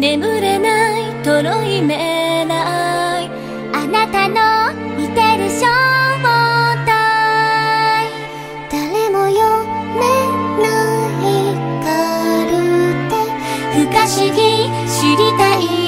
眠れないとろいめない。あなたの見てる正体誰も読めないカルテ。不可思議知りたい。